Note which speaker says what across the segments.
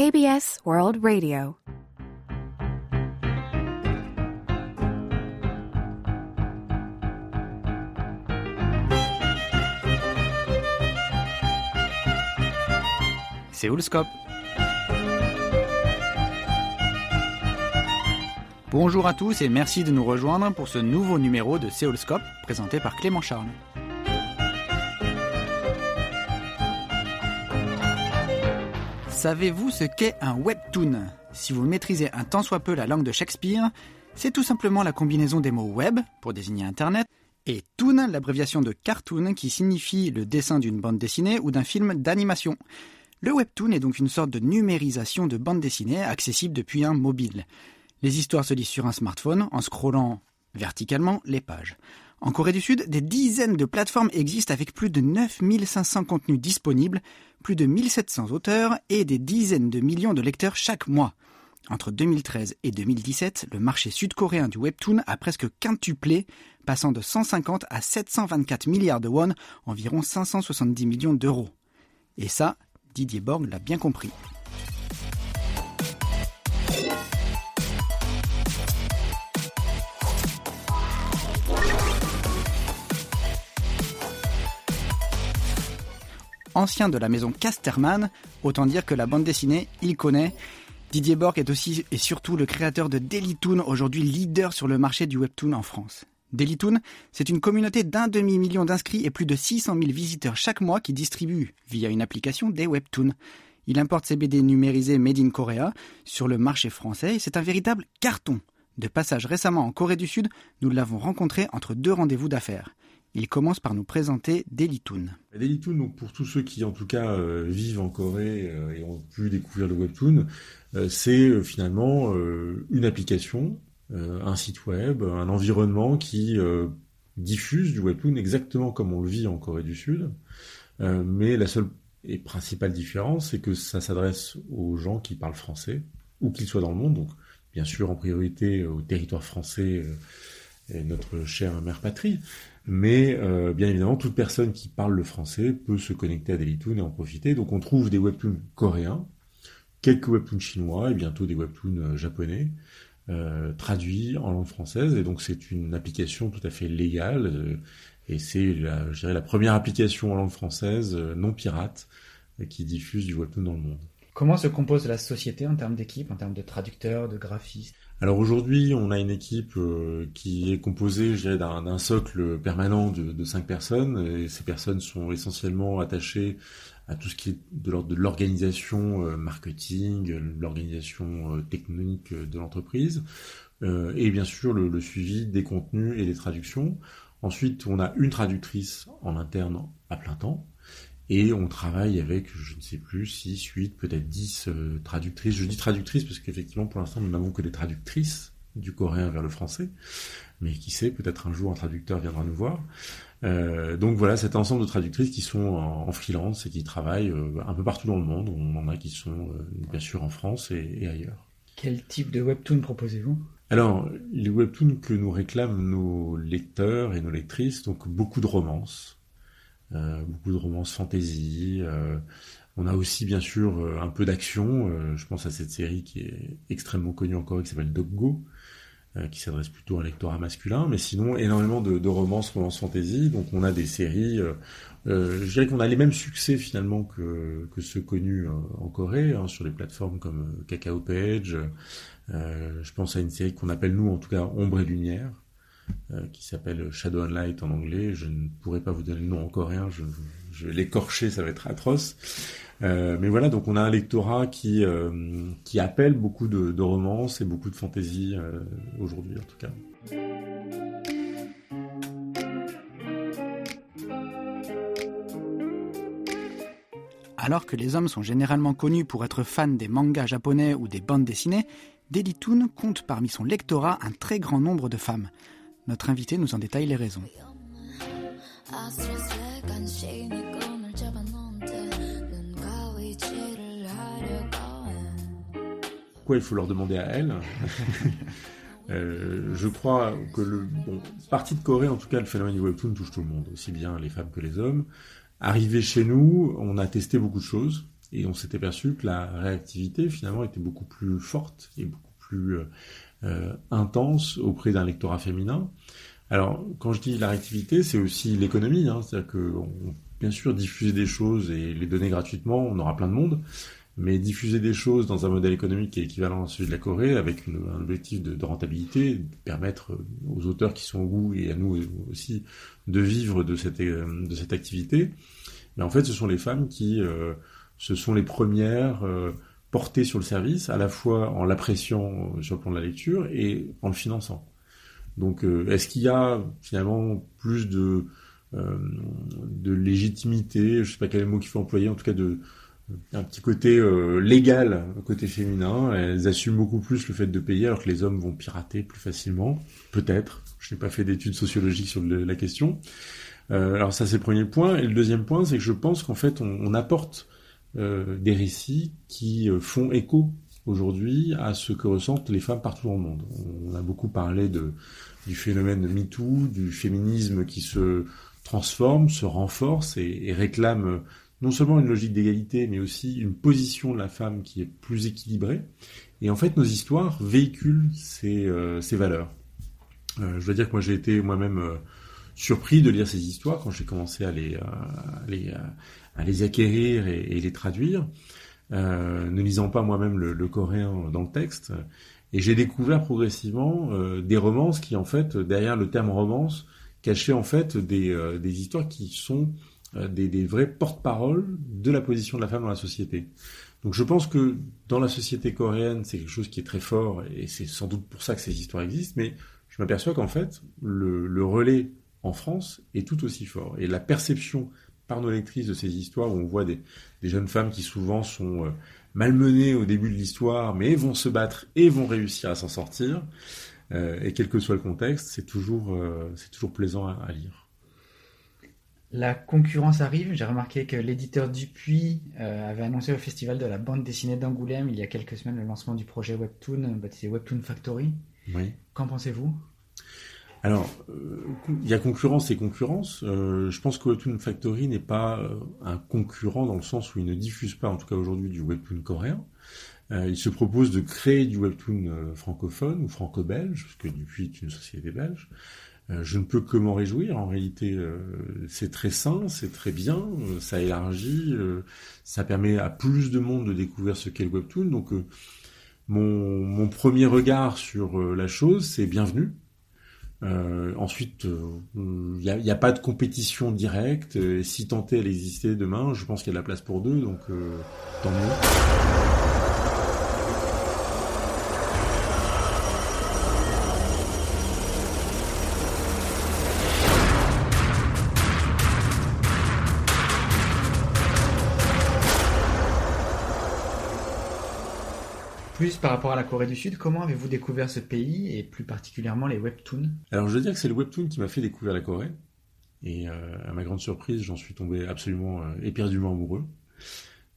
Speaker 1: KBS World Radio.
Speaker 2: Séoulscope. Bonjour à tous et merci de nous rejoindre pour ce nouveau numéro de Séoulscope présenté par Clément Charles. Savez-vous ce qu'est un webtoon? Si vous maîtrisez un tant soit peu la langue de Shakespeare, c'est tout simplement la combinaison des mots web, pour désigner Internet, et toon, l'abréviation de cartoon, qui signifie le dessin d'une bande dessinée ou d'un film d'animation. Le webtoon est donc une sorte de numérisation de bande dessinée accessible depuis un mobile. Les histoires se lisent sur un smartphone en scrollant verticalement les pages. En Corée du Sud, des dizaines de plateformes existent avec plus de 9500 contenus disponibles, plus de 1700 auteurs et des dizaines de millions de lecteurs chaque mois. Entre 2013 et 2017, le marché sud-coréen du webtoon a presque quintuplé, passant de 150 à 724 milliards de won, environ 570 millions d'euros. Et ça, Didier Borg l'a bien compris. Ancien de la maison Casterman, autant dire que la bande dessinée, il connaît. Didier Borg est aussi et surtout le créateur de Dailytoon, aujourd'hui leader sur le marché du webtoon en France. Dailytoon, c'est une communauté d'un demi-million d'inscrits et plus de 600 000 visiteurs chaque mois qui distribuent, via une application, des webtoons. Il importe ses BD numérisés Made in Korea sur le marché français et c'est un véritable carton. De passage récemment en Corée du Sud, nous l'avons rencontré entre deux rendez-vous d'affaires. Il commence par nous présenter Dailytoon.
Speaker 3: Dailytoon, donc pour tous ceux qui en tout cas euh, vivent en Corée euh, et ont pu découvrir le webtoon, euh, c'est finalement une application, un site web, un environnement qui diffuse du webtoon exactement comme on le vit en Corée du Sud. mais la seule et principale différence, c'est que ça s'adresse aux gens qui parlent français, où qu'ils soient dans le monde, donc bien sûr en priorité au territoire français notre chère mère patrie, mais euh, bien évidemment, toute personne qui parle le français peut se connecter à Dailytoon et en profiter. Donc on trouve des webtoons coréens, quelques webtoons chinois et bientôt des webtoons euh, japonais. Euh, traduits en langue française et donc c'est une application tout à fait légale et c'est la, la première application en langue française non pirate qui diffuse du webtoon dans le monde.
Speaker 2: Comment se compose la société en termes d'équipe, en termes de traducteurs, de graphistes?
Speaker 3: Alors aujourd'hui, on a une équipe euh, qui est composée, d'un socle permanent de, cinq personnes. Et ces personnes sont essentiellement attachées à tout ce qui est de l'ordre de l'organisation euh, marketing, l'organisation euh, technique de l'entreprise, et bien sûr le, suivi des contenus et des traductions. Ensuite, on a une traductrice en interne à plein temps, et on travaille avec, je ne sais plus, 6, 8, peut-être 10 euh, traductrices. Je dis traductrices parce qu'effectivement, pour l'instant, nous n'avons que des traductrices du coréen vers le français. Mais qui sait, peut-être un jour un traducteur viendra nous voir. Euh, donc voilà, cet ensemble de traductrices qui sont en, freelance et qui travaillent euh, un peu partout dans le monde. On en a qui sont bien sûr en France et, et ailleurs.
Speaker 2: Quel type de webtoon proposez-vous?
Speaker 3: Alors, les webtoons que nous réclament nos lecteurs et nos lectrices, donc beaucoup de romances, beaucoup de romances fantasy. Euh, on a aussi bien sûr euh, un peu d'action. je pense à cette série qui est extrêmement connue encore, qui s'appelle Doggo, qui s'adresse plutôt à un lectorat masculin, mais sinon énormément de, de romances, romances fantasy. Donc on a des séries. je dirais qu'on a les mêmes succès finalement que, que ceux connus en Corée hein, sur les plateformes comme Kakao Page. je pense à une série qu'on appelle nous en tout cas Ombre et Lumière, euh, qui s'appelle Shadow and Light en anglais. Je ne pourrais pas vous donner le nom en coréen, je, je vais l'écorcher, ça va être atroce. Euh, mais voilà, donc on a un lectorat qui, euh, qui appelle beaucoup de, de romances et beaucoup de fantaisie euh, aujourd'hui en tout cas.
Speaker 2: Alors que les hommes sont généralement connus pour être fans des mangas japonais ou des bandes dessinées, Dailytoon compte parmi son lectorat un très grand nombre de femmes. Notre invité nous en détaille les raisons.
Speaker 3: Pourquoi il faut leur demander à elles euh, je crois que le bon, partie de Corée, en tout cas, le phénomène du webtoon touche tout le monde, aussi bien les femmes que les hommes. Arrivé chez nous, on a testé beaucoup de choses et on s'était perçu que la réactivité finalement était beaucoup plus forte et beaucoup plus intense auprès d'un lectorat féminin. Alors, quand je dis la réactivité, c'est aussi l'économie. Hein, C'est-à-dire que, bien sûr, diffuser des choses et les donner gratuitement, on aura plein de monde. Mais diffuser des choses dans un modèle économique qui est équivalent à celui de la Corée, avec un objectif de, rentabilité, de permettre aux auteurs qui sont au bout et à nous aussi de vivre de cette, de cette activité, mais en fait, ce sont les femmes qui, euh, ce sont les premières euh, portées sur le service, à la fois en l'appréciant sur le plan de la lecture et en le finançant. Donc, euh, est-ce qu'il y a finalement plus de, euh, de légitimité, je sais pas quel mot qu'il faut employer, en tout cas de un petit côté euh, légal, côté féminin. Elles assument beaucoup plus le fait de payer, alors que les hommes vont pirater plus facilement? Peut-être. Je n'ai pas fait d'études sociologiques sur la question. Euh, alors ça, c'est le premier point. Et le deuxième point, c'est que je pense qu'en fait, on apporte euh, des récits qui font écho aujourd'hui à ce que ressentent les femmes partout dans le monde. On a beaucoup parlé du phénomène MeToo, du féminisme qui se transforme, se renforce et, réclame non seulement une logique d'égalité, mais aussi une position de la femme qui est plus équilibrée. Et en fait, nos histoires véhiculent ces, euh, valeurs. Euh, je dois dire que moi, j'ai été moi-même euh, surpris de lire ces histoires quand j'ai commencé à les, à les acquérir et, les traduire, ne lisant pas moi-même le, coréen dans le texte. Et j'ai découvert progressivement des romances qui, en fait, derrière le terme romance, cachaient en fait des, des histoires qui sont euh, des, des vrais porte-parole de la position de la femme dans la société. Donc je pense que dans la société coréenne, c'est quelque chose qui est très fort et c'est sans doute pour ça que ces histoires existent, mais je m'aperçois qu'en fait, le, le, relais en France est tout aussi fort. Et la perception par nos lectrices de ces histoires où on voit des, des jeunes femmes qui souvent sont euh, malmenées au début de l'histoire, mais vont se battre et vont réussir à s'en sortir, euh, et quel que soit le contexte, c'est toujours, euh, c'est toujours plaisant à, à lire.
Speaker 2: La concurrence arrive. J'ai remarqué que l'éditeur Dupuis avait annoncé au Festival de la bande dessinée d'Angoulême il y a quelques semaines le lancement du projet Webtoon baptisé Webtoon Factory.
Speaker 3: Oui.
Speaker 2: Qu'en pensez-vous?
Speaker 3: Alors, euh, il y a concurrence et concurrence. Euh, je pense que Webtoon Factory n'est pas euh, un concurrent dans le sens où il ne diffuse pas, en tout cas aujourd'hui, du Webtoon coréen. Il se propose de créer du Webtoon francophone ou franco-belge, parce que Dupuis est une société belge. Je ne peux que m'en réjouir. En réalité, c'est très sain, c'est très bien, ça élargit, ça permet à plus de monde de découvrir ce qu'est le webtoon. Donc, mon, mon, premier regard sur la chose, c'est bienvenu. Euh, ensuite, il n'y a, pas de compétition directe. Si tenter elle existait demain, je pense qu'il y a de la place pour deux, donc tant mieux.
Speaker 2: Plus par rapport à la Corée du Sud, comment avez-vous découvert ce pays et plus particulièrement les webtoons?
Speaker 3: Alors je veux dire que c'est le webtoon qui m'a fait découvrir la Corée. Et euh, à ma grande surprise, j'en suis tombé absolument euh, éperdument amoureux.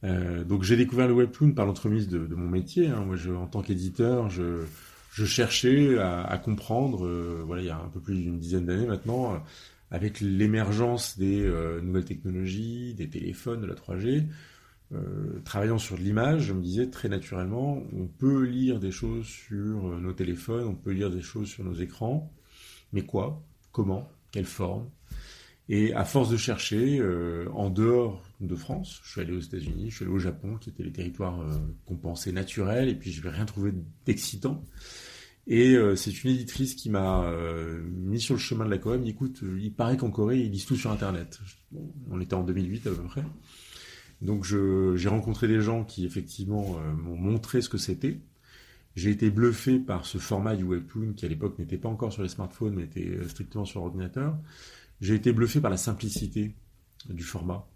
Speaker 3: Euh, donc j'ai découvert le webtoon par l'entremise de, mon métier. Hein. Moi, en tant qu'éditeur, je, cherchais à, à comprendre, voilà, il y a un peu plus d'une dizaine d'années maintenant, avec l'émergence des nouvelles technologies, des téléphones, de la 3G, euh, travaillant sur de l'image, je me disais très naturellement, on peut lire des choses sur euh, nos téléphones, on peut lire des choses sur nos écrans, mais quoi? Comment? Quelle forme? Et à force de chercher, euh, en dehors de France, je suis allé aux États-Unis, je suis allé au Japon, qui étaient les territoires euh, qu'on pensait naturels, et puis je n'ai rien trouvé d'excitant. Et c'est une éditrice qui m'a mis sur le chemin de la Corée, écoute, il paraît qu'en Corée, ils lisent tout sur Internet. On était en 2008 à peu près. Donc j'ai rencontré des gens qui effectivement euh, m'ont montré ce que c'était. J'ai été bluffé par ce format du webtoon qui à l'époque n'était pas encore sur les smartphones mais était euh, strictement sur ordinateur. J'ai été bluffé par la simplicité du format.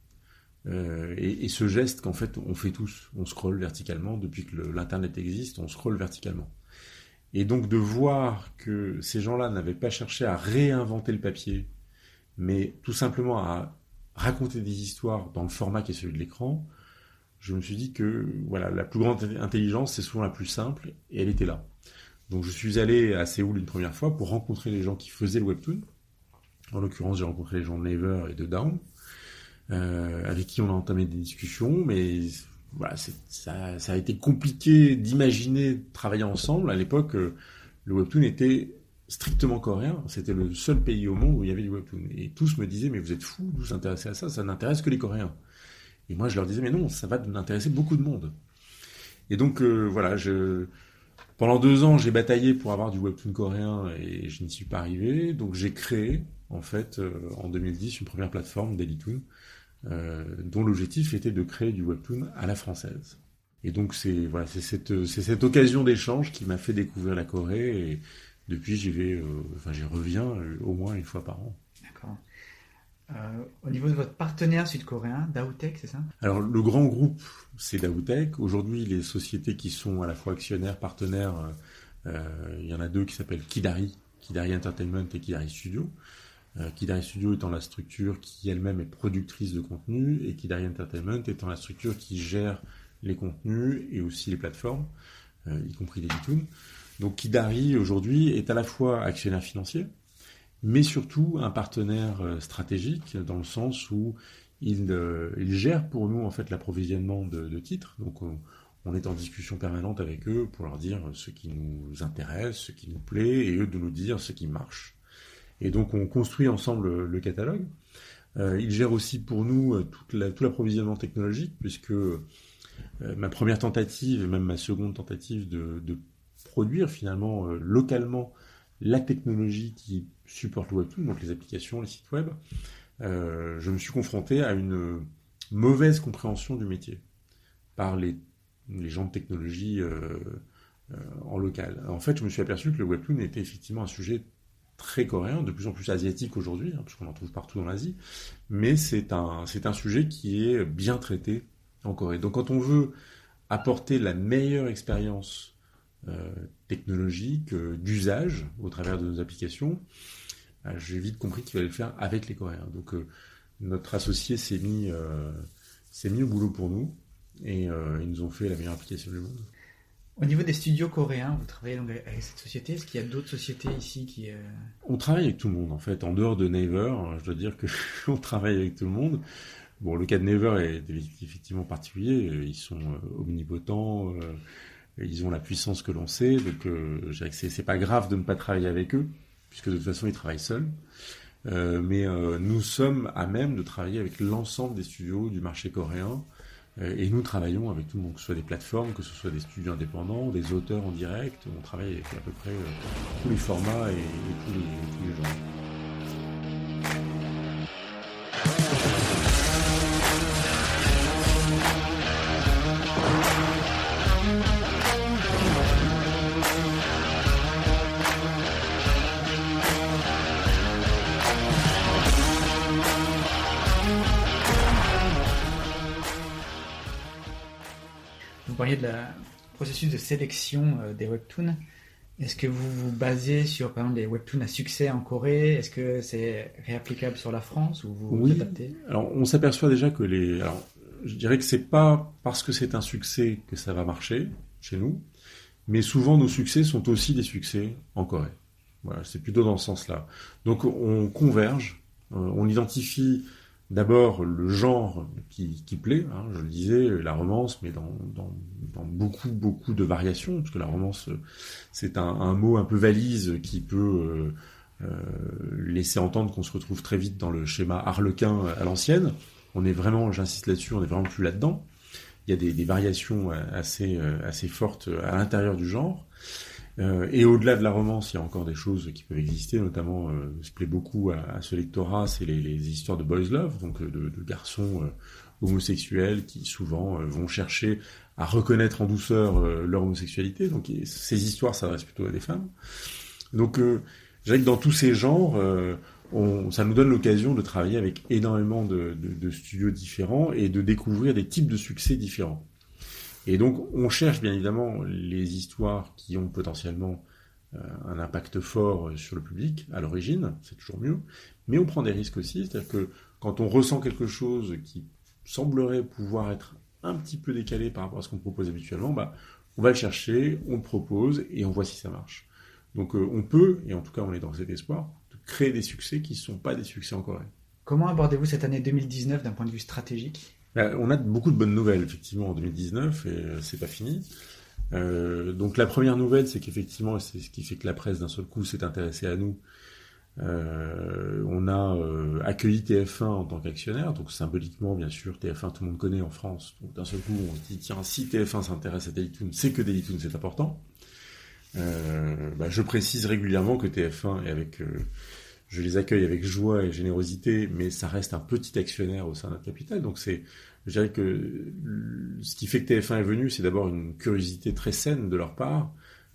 Speaker 3: Euh, et, et, ce geste qu'en fait on fait tous, on scrolle verticalement depuis que l'internet existe, on scrolle verticalement. Et donc de voir que ces gens-là n'avaient pas cherché à réinventer le papier, mais tout simplement à raconter des histoires dans le format qui est celui de l'écran, je me suis dit que voilà, la plus grande intelligence, c'est souvent la plus simple, et elle était là. Donc je suis allé à Séoul une première fois pour rencontrer les gens qui faisaient le webtoon. En l'occurrence, j'ai rencontré les gens de Naver et de Down, euh, avec qui on a entamé des discussions, mais voilà, ça, ça, a été compliqué d'imaginer travailler ensemble. À l'époque, euh, le webtoon était strictement coréen. C'était le seul pays au monde où il y avait du webtoon. Et tous me disaient, mais vous êtes fous, vous intéressez à ça, ça n'intéresse que les Coréens. Et moi, je leur disais, mais non, ça va intéresser beaucoup de monde. Et donc, euh, voilà, pendant deux ans, j'ai bataillé pour avoir du webtoon coréen et je n'y suis pas arrivé. Donc, j'ai créé, en fait, euh, en 2010, une première plateforme, Dailytoon, euh, dont l'objectif était de créer du webtoon à la française. Et donc, c'est voilà, cette, cette occasion d'échange qui m'a fait découvrir la Corée. Depuis, j'y vais, euh, enfin, j'y reviens au moins une fois par an.
Speaker 2: D'accord. Euh, au niveau de votre partenaire sud-coréen, Daoutech, c'est ça?
Speaker 3: Alors le grand groupe, c'est Daoutech. Aujourd'hui, les sociétés qui sont à la fois actionnaires, partenaires, euh, il y en a deux qui s'appellent Kidari, Kidari Entertainment et Kidari Studio. Euh, Kidari Studio étant la structure qui elle-même est productrice de contenu et Kidari Entertainment étant la structure qui gère les contenus et aussi les plateformes, y compris les iTunes. Donc Kidari aujourd'hui est à la fois actionnaire financier, mais surtout un partenaire euh, stratégique dans le sens où il, euh, il gère pour nous en fait l'approvisionnement de, titres. Donc on, est en discussion permanente avec eux pour leur dire ce qui nous intéresse, ce qui nous plaît, et eux de nous dire ce qui marche. Et donc on construit ensemble le catalogue. Euh, il gère aussi pour nous euh, tout l'approvisionnement technologique, puisque euh, ma première tentative, même ma seconde tentative de, produire finalement localement la technologie qui supporte le Webtoon, donc les applications, les sites web, euh, je me suis confronté à une mauvaise compréhension du métier par les, gens de technologie euh, euh, en local. En fait, je me suis aperçu que le Webtoon était effectivement un sujet très coréen, de plus en plus asiatique aujourd'hui, hein, puisqu'on en trouve partout dans l'Asie, mais c'est un sujet qui est bien traité en Corée. Donc quand on veut apporter la meilleure expérience euh, technologique, euh, d'usage au travers de nos applications, euh, j'ai vite compris qu'il fallait le faire avec les Coréens. Donc notre associé s'est mis, mis au boulot pour nous et ils nous ont fait la meilleure application du monde.
Speaker 2: Au niveau des studios coréens, vous travaillez donc avec cette société Est-ce qu'il y a d'autres sociétés ici qui...
Speaker 3: On travaille avec tout le monde en fait. En dehors de Naver, je dois dire que on travaille avec tout le monde. Bon, le cas de Naver est effectivement particulier. Ils sont omnipotents. Ils ont la puissance que l'on sait, donc euh, c'est pas grave de ne pas travailler avec eux, puisque de toute façon ils travaillent seuls. Euh, mais euh, nous sommes à même de travailler avec l'ensemble des studios du marché coréen, euh, et nous travaillons avec tout le monde, que ce soit des plateformes, que ce soit des studios indépendants, des auteurs en direct, on travaille avec à peu près euh, tous les formats et, et tous, les, tous les genres.
Speaker 2: Parliez de la processus de sélection euh, des webtoons. Est-ce que vous vous basez sur, par exemple, des webtoons à succès en Corée? Est-ce que c'est réapplicable sur la France ou vous
Speaker 3: oui.
Speaker 2: vous adaptez?
Speaker 3: Alors, on s'aperçoit déjà que les. Alors, je dirais que c'est pas parce que c'est un succès que ça va marcher chez nous, mais souvent nos succès sont aussi des succès en Corée. Voilà, c'est plutôt dans ce sens-là. Donc, on converge, euh, on identifie d'abord le genre qui, qui plaît, hein, je le disais, la romance, mais dans, dans, dans, beaucoup, beaucoup de variations, parce que la romance, c'est un, un mot un peu valise qui peut euh, euh, laisser entendre qu'on se retrouve très vite dans le schéma harlequin à l'ancienne. On est vraiment, j'insiste là-dessus, on est vraiment plus là-dedans. Il y a des, des variations assez, assez fortes à l'intérieur du genre. Euh, et au-delà de la romance, il y a encore des choses qui peuvent exister, notamment, euh, ce qui plaît beaucoup à, à ce lectorat, c'est les, les, histoires de boys love, donc de, de garçons euh, homosexuels qui souvent euh, vont chercher à reconnaître en douceur euh, leur homosexualité. Donc ces histoires s'adressent plutôt à des femmes. Donc je dirais que dans tous ces genres, on, ça nous donne l'occasion de travailler avec énormément de, de, de studios différents et de découvrir des types de succès différents. Et donc, on cherche bien évidemment les histoires qui ont potentiellement euh, un impact fort sur le public à l'origine, c'est toujours mieux, mais on prend des risques aussi, c'est-à-dire que quand on ressent quelque chose qui semblerait pouvoir être un petit peu décalé par rapport à ce qu'on propose habituellement, bah, on va le chercher, on le propose et on voit si ça marche. Donc euh, on peut, et en tout cas on est dans cet espoir, de créer des succès qui ne sont pas des succès en Corée.
Speaker 2: Comment abordez-vous cette année 2019 d'un point de vue stratégique?
Speaker 3: On a beaucoup de bonnes nouvelles, effectivement, en 2019, et c'est pas fini. donc la première nouvelle, c'est qu'effectivement, c'est ce qui fait que la presse d'un seul coup s'est intéressée à nous, euh, on a euh, accueilli TF1 en tant qu'actionnaire, donc symboliquement, bien sûr, TF1, tout le monde connaît en France. Donc d'un seul coup, on se dit, tiens, si TF1 s'intéresse à Dailytoon, c'est que Dailytoon, c'est important. Euh, bah, je précise régulièrement que TF1 est avec... je les accueille avec joie et générosité, mais ça reste un petit actionnaire au sein notre capital. Donc c'est, je dirais que ce qui fait que TF1 est venu, c'est d'abord une curiosité très saine de leur part,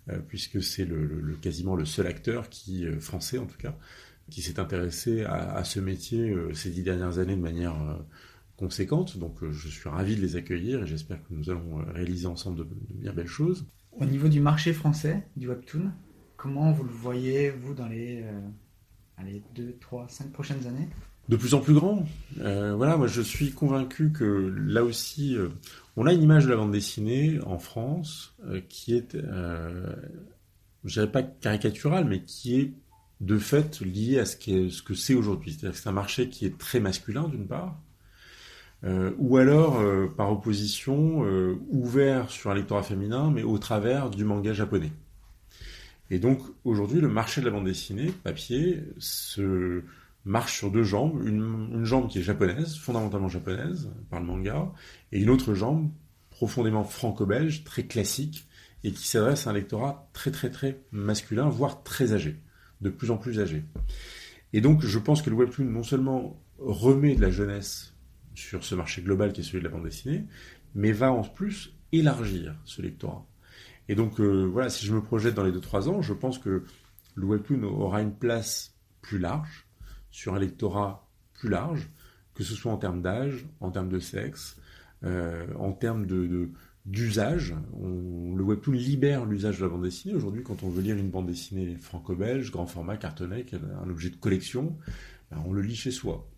Speaker 3: euh, puisque c'est le, quasiment le seul acteur qui, euh, français en tout cas, qui s'est intéressé à, ce métier euh, ces dix dernières années de manière conséquente. Donc je suis ravi de les accueillir et j'espère que nous allons réaliser ensemble de, bien belles choses.
Speaker 2: Au niveau du marché français du webtoon, comment vous le voyez, vous, dans les, allez, 2, 3, 5 prochaines années
Speaker 3: de plus en plus grand. voilà, moi je suis convaincu que là aussi, on a une image de la bande dessinée en France euh, qui est, euh, je dirais pas caricaturale, mais qui est de fait liée à ce, ce que c'est aujourd'hui. C'est-à-dire que c'est un marché qui est très masculin d'une part, euh, ou alors euh, par opposition ouvert sur un lectorat féminin, mais au travers du manga japonais. Et donc aujourd'hui, le marché de la bande dessinée papier se marche sur deux jambes, une, jambe qui est japonaise, fondamentalement japonaise, par le manga, et une autre jambe profondément franco-belge, très classique, et qui s'adresse à un lectorat très très très masculin, voire très âgé, de plus en plus âgé. Et donc je pense que le webtoon non seulement remet de la jeunesse sur ce marché global qui est celui de la bande dessinée, mais va en plus élargir ce lectorat. Et donc euh, voilà, si je me projette dans les 2-3 ans, je pense que le webtoon aura une place plus large, sur un lectorat plus large, que ce soit en termes d'âge, en termes de sexe, euh, en termes de, d'usage. le webtoon libère l'usage de la bande dessinée. Aujourd'hui, quand on veut lire une bande dessinée franco-belge, grand format, cartonné, un objet de collection, ben, on le lit chez soi.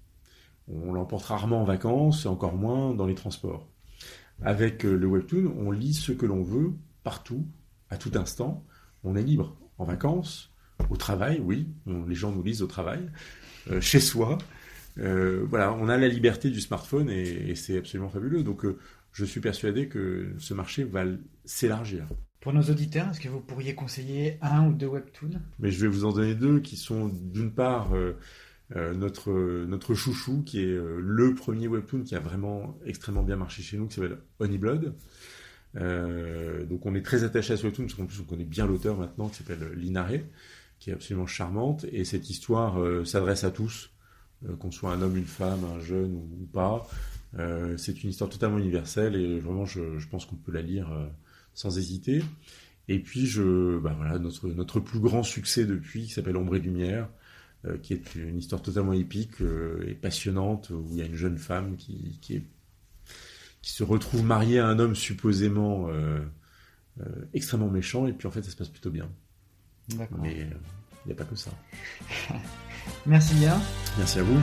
Speaker 3: On l'emporte rarement en vacances et encore moins dans les transports. Avec euh, le webtoon, on lit ce que l'on veut, partout, à tout instant. On est libre. En vacances, au travail, oui, les gens nous lisent au travail, euh, chez soi. Euh, voilà, on a la liberté du smartphone et, c'est absolument fabuleux. Donc, euh, je suis persuadé que ce marché va s'élargir.
Speaker 2: Pour nos auditeurs, est-ce que vous pourriez conseiller un ou deux webtoons?
Speaker 3: Mais je vais vous en donner deux qui sont d'une part notre notre chouchou qui est le premier webtoon qui a vraiment extrêmement bien marché chez nous qui s'appelle Honeyblood. donc on est très attaché à ce webtoon parce qu'en plus on connaît bien l'auteur maintenant qui s'appelle Linaré qui est absolument charmante. Et cette histoire euh, s'adresse à tous, euh, qu'on soit un homme, une femme, un jeune ou, pas. Euh, c'est une histoire totalement universelle et vraiment, je, pense qu'on peut la lire sans hésiter. Et puis, bah voilà, notre, notre plus grand succès depuis, qui s'appelle Ombre et Lumière, qui est une histoire totalement épique et passionnante, où il y a une jeune femme qui, qui, est, qui se retrouve mariée à un homme supposément extrêmement méchant, et puis en fait, ça se passe plutôt bien. Mais il euh, n'y a pas que ça.
Speaker 2: Merci bien.
Speaker 3: Merci à vous.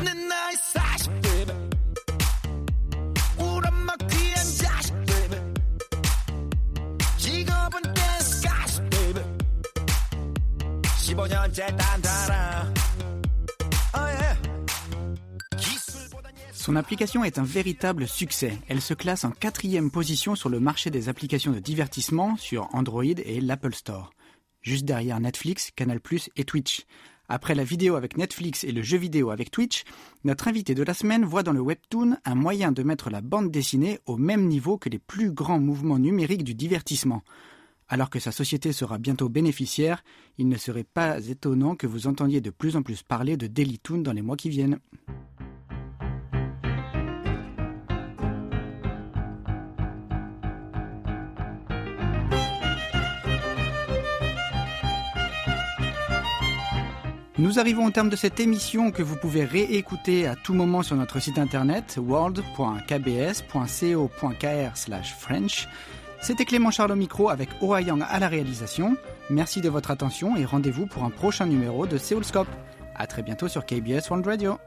Speaker 2: Son application est un véritable succès. Elle se classe en quatrième position sur le marché des applications de divertissement sur Android et l'Apple Store juste derrière Netflix, Canal+, et Twitch. Après la vidéo avec Netflix et le jeu vidéo avec Twitch, notre invité de la semaine voit dans le webtoon un moyen de mettre la bande dessinée au même niveau que les plus grands mouvements numériques du divertissement. Alors que sa société sera bientôt bénéficiaire, il ne serait pas étonnant que vous entendiez de plus en plus parler de Dailytoon dans les mois qui viennent. Nous arrivons au terme de cette émission que vous pouvez réécouter à tout moment sur notre site internet world.kbs.co.kr French. C'était Clément Charles au micro avec Yang à la réalisation. Merci de votre attention et rendez-vous pour un prochain numéro de Seoulscope. À très bientôt sur KBS World Radio.